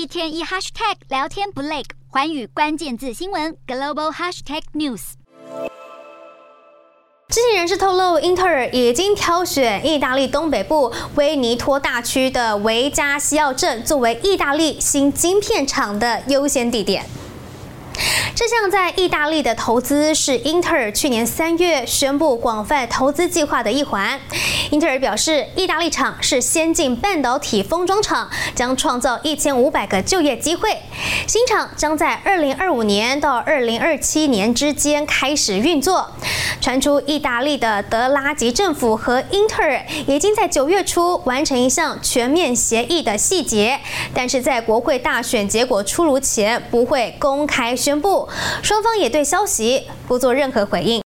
一天一 hashtag 聊天不累，寰宇关键字新闻 global hashtag news。知情人士透露，英特尔已经挑选意大利东北部威尼托大区的维加西奥镇作为意大利新晶片厂的优先地点。这项在意大利的投资是英特尔去年三月宣布广泛投资计划的一环。英特尔表示，意大利厂是先进半导体封装厂，将创造一千五百个就业机会。新厂将在二零二五年到二零二七年之间开始运作。传出意大利的德拉吉政府和英特尔已经在九月初完成一项全面协议的细节，但是在国会大选结果出炉前不会公开宣布。双方也对消息不做任何回应。